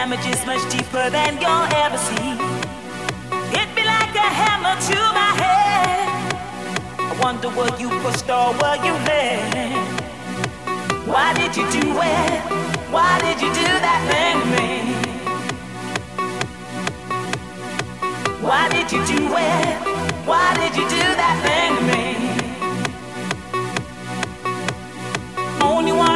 Damage is much deeper than you'll ever see. Hit me like a hammer to my head. I wonder were you pushed or were you led? Why did you do it? Why did you do that thing to me? Why did you do it? Why did you do that thing to me? Only one